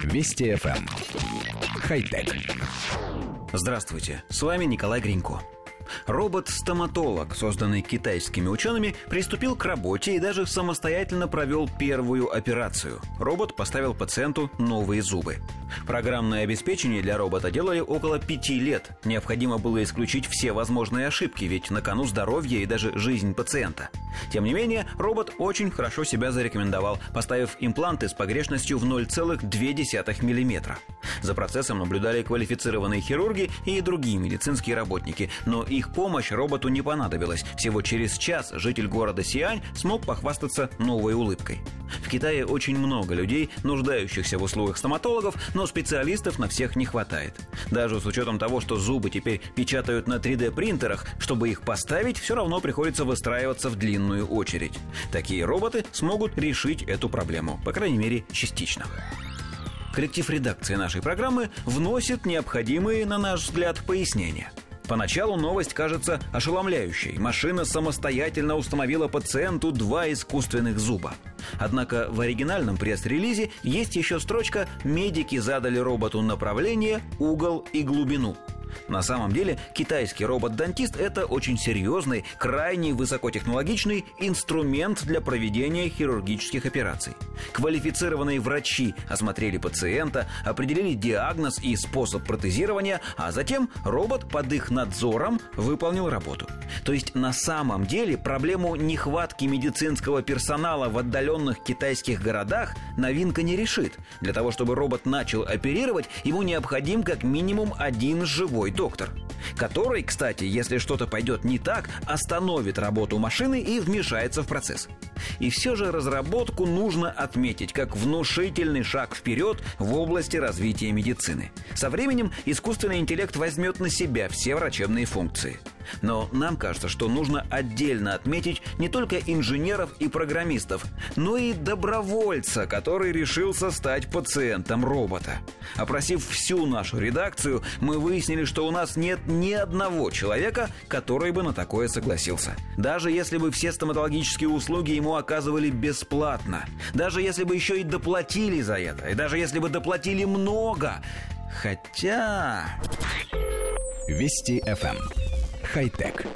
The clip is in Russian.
Вести FM. Эм. Хай-тек. Здравствуйте, с вами Николай Гринько. Робот-стоматолог, созданный китайскими учеными, приступил к работе и даже самостоятельно провел первую операцию. Робот поставил пациенту новые зубы. Программное обеспечение для робота делали около пяти лет. Необходимо было исключить все возможные ошибки, ведь на кону здоровье и даже жизнь пациента. Тем не менее, робот очень хорошо себя зарекомендовал, поставив импланты с погрешностью в 0,2 мм. За процессом наблюдали квалифицированные хирурги и другие медицинские работники, но их помощь роботу не понадобилась. Всего через час житель города Сиань смог похвастаться новой улыбкой. В Китае очень много людей, нуждающихся в услугах стоматологов, но специалистов на всех не хватает. Даже с учетом того, что зубы теперь печатают на 3D-принтерах, чтобы их поставить, все равно приходится выстраиваться в длинную очередь. Такие роботы смогут решить эту проблему, по крайней мере, частично. Коллектив редакции нашей программы вносит необходимые, на наш взгляд, пояснения – Поначалу новость кажется ошеломляющей. Машина самостоятельно установила пациенту два искусственных зуба. Однако в оригинальном пресс-релизе есть еще строчка «Медики задали роботу направление, угол и глубину». На самом деле китайский робот-дантист – это очень серьезный, крайне высокотехнологичный инструмент для проведения хирургических операций. Квалифицированные врачи осмотрели пациента, определили диагноз и способ протезирования, а затем робот под их надзором выполнил работу. То есть на самом деле проблему нехватки медицинского персонала в отдаленных китайских городах новинка не решит. Для того, чтобы робот начал оперировать, ему необходим как минимум один живой доктор, который, кстати, если что-то пойдет не так, остановит работу машины и вмешается в процесс. И все же разработку нужно отметить как внушительный шаг вперед в области развития медицины. Со временем искусственный интеллект возьмет на себя все врачебные функции – но нам кажется, что нужно отдельно отметить не только инженеров и программистов, но и добровольца, который решился стать пациентом робота. Опросив всю нашу редакцию, мы выяснили, что у нас нет ни одного человека, который бы на такое согласился. Даже если бы все стоматологические услуги ему оказывали бесплатно, даже если бы еще и доплатили за это, и даже если бы доплатили много. Хотя... Вести FM хай-тек.